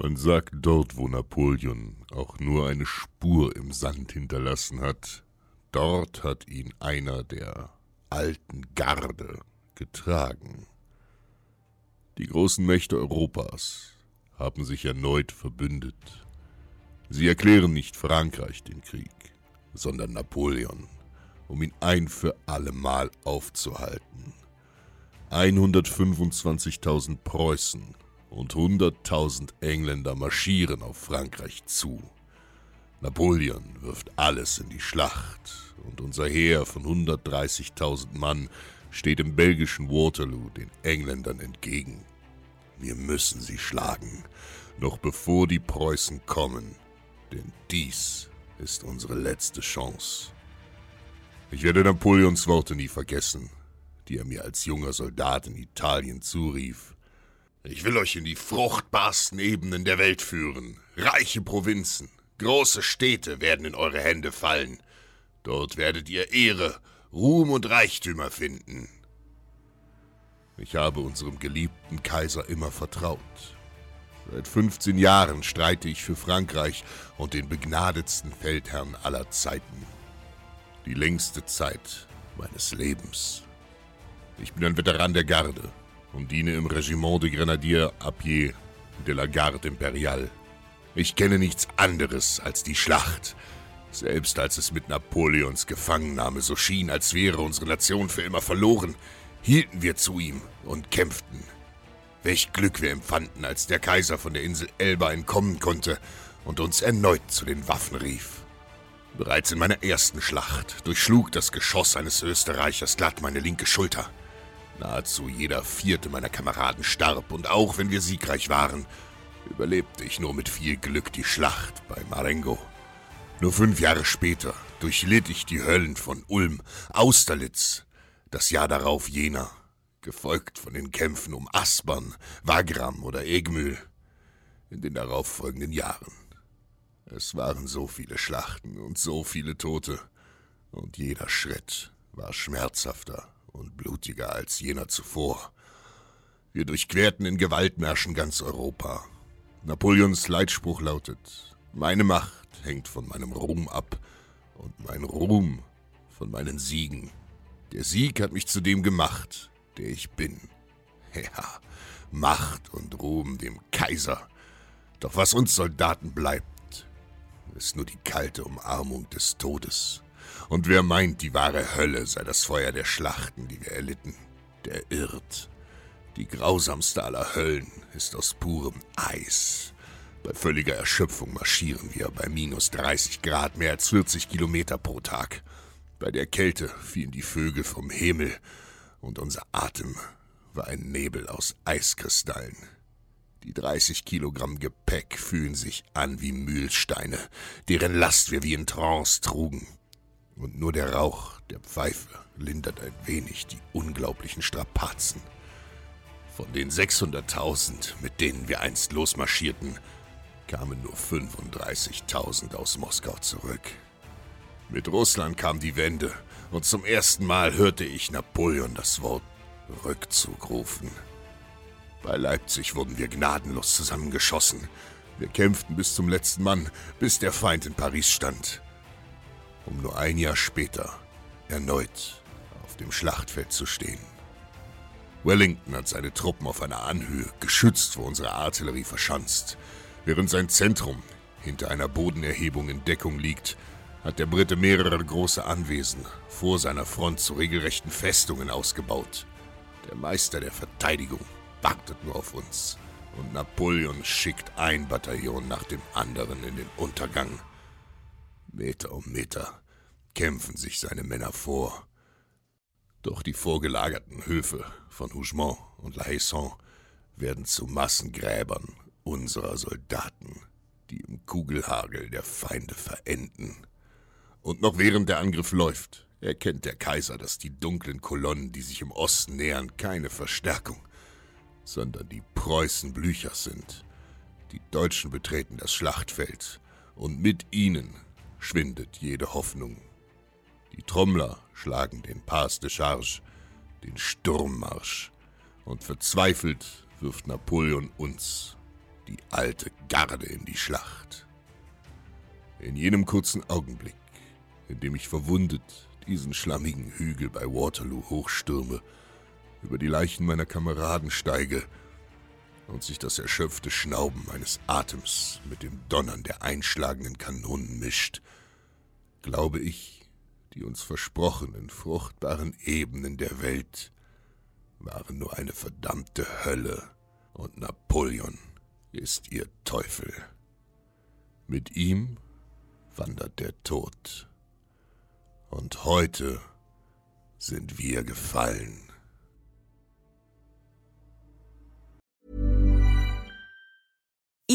Man sagt dort, wo Napoleon auch nur eine Spur im Sand hinterlassen hat, dort hat ihn einer der alten Garde getragen. Die großen Mächte Europas haben sich erneut verbündet. Sie erklären nicht Frankreich den Krieg, sondern Napoleon, um ihn ein für allemal aufzuhalten. 125.000 Preußen und 100.000 Engländer marschieren auf Frankreich zu. Napoleon wirft alles in die Schlacht und unser Heer von 130.000 Mann steht im belgischen Waterloo den Engländern entgegen. Wir müssen sie schlagen, noch bevor die Preußen kommen, denn dies ist unsere letzte Chance. Ich werde Napoleons Worte nie vergessen, die er mir als junger Soldat in Italien zurief. Ich will euch in die fruchtbarsten Ebenen der Welt führen. Reiche Provinzen, große Städte werden in eure Hände fallen. Dort werdet ihr Ehre, Ruhm und Reichtümer finden. Ich habe unserem geliebten Kaiser immer vertraut. Seit 15 Jahren streite ich für Frankreich und den begnadetsten Feldherrn aller Zeiten. Die längste Zeit meines Lebens. Ich bin ein Veteran der Garde und diene im Regiment de Grenadiers à pied de la Garde Imperiale. Ich kenne nichts anderes als die Schlacht. Selbst als es mit Napoleons Gefangennahme so schien, als wäre unsere Nation für immer verloren, hielten wir zu ihm und kämpften. Welch Glück wir empfanden, als der Kaiser von der Insel Elba entkommen konnte und uns erneut zu den Waffen rief. Bereits in meiner ersten Schlacht durchschlug das Geschoss eines Österreichers glatt meine linke Schulter. Nahezu jeder vierte meiner Kameraden starb, und auch wenn wir siegreich waren, überlebte ich nur mit viel Glück die Schlacht bei Marengo. Nur fünf Jahre später durchlitt ich die Höllen von Ulm, Austerlitz, das Jahr darauf Jena, gefolgt von den Kämpfen um Aspern, Wagram oder Egmühl in den darauffolgenden Jahren. Es waren so viele Schlachten und so viele Tote, und jeder Schritt war schmerzhafter und blutiger als jener zuvor. Wir durchquerten in Gewaltmärschen ganz Europa. Napoleons Leitspruch lautet, meine Macht hängt von meinem Ruhm ab und mein Ruhm von meinen Siegen. Der Sieg hat mich zu dem gemacht, der ich bin. Ja, Macht und Ruhm dem Kaiser. Doch was uns Soldaten bleibt, ist nur die kalte Umarmung des Todes. Und wer meint, die wahre Hölle sei das Feuer der Schlachten, die wir erlitten, der irrt. Die grausamste aller Höllen ist aus purem Eis. Bei völliger Erschöpfung marschieren wir bei minus 30 Grad mehr als 40 Kilometer pro Tag. Bei der Kälte fielen die Vögel vom Himmel und unser Atem war ein Nebel aus Eiskristallen. Die 30 Kilogramm Gepäck fühlen sich an wie Mühlsteine, deren Last wir wie in Trance trugen. Und nur der Rauch der Pfeife lindert ein wenig die unglaublichen Strapazen. Von den 600.000, mit denen wir einst losmarschierten, kamen nur 35.000 aus Moskau zurück. Mit Russland kam die Wende und zum ersten Mal hörte ich Napoleon das Wort Rückzug rufen. Bei Leipzig wurden wir gnadenlos zusammengeschossen. Wir kämpften bis zum letzten Mann, bis der Feind in Paris stand. Um nur ein Jahr später erneut auf dem Schlachtfeld zu stehen. Wellington hat seine Truppen auf einer Anhöhe, geschützt vor unserer Artillerie, verschanzt. Während sein Zentrum hinter einer Bodenerhebung in Deckung liegt, hat der Brite mehrere große Anwesen vor seiner Front zu regelrechten Festungen ausgebaut. Der Meister der Verteidigung wartet nur auf uns. Und Napoleon schickt ein Bataillon nach dem anderen in den Untergang. Meter um Meter kämpfen sich seine Männer vor. Doch die vorgelagerten Höfe von Hougemont und La Haison werden zu Massengräbern unserer Soldaten, die im Kugelhagel der Feinde verenden. Und noch während der Angriff läuft, erkennt der Kaiser, dass die dunklen Kolonnen, die sich im Osten nähern, keine Verstärkung, sondern die Preußen Blüchers sind. Die Deutschen betreten das Schlachtfeld, und mit ihnen schwindet jede Hoffnung. Die Trommler schlagen den Pas de Charge, den Sturmmarsch, und verzweifelt wirft Napoleon uns, die alte Garde, in die Schlacht. In jenem kurzen Augenblick, in dem ich verwundet diesen schlammigen Hügel bei Waterloo hochstürme, über die Leichen meiner Kameraden steige und sich das erschöpfte Schnauben meines Atems mit dem Donnern der einschlagenden Kanonen mischt, glaube ich, die uns versprochenen fruchtbaren Ebenen der Welt waren nur eine verdammte Hölle, und Napoleon ist ihr Teufel. Mit ihm wandert der Tod. Und heute sind wir gefallen.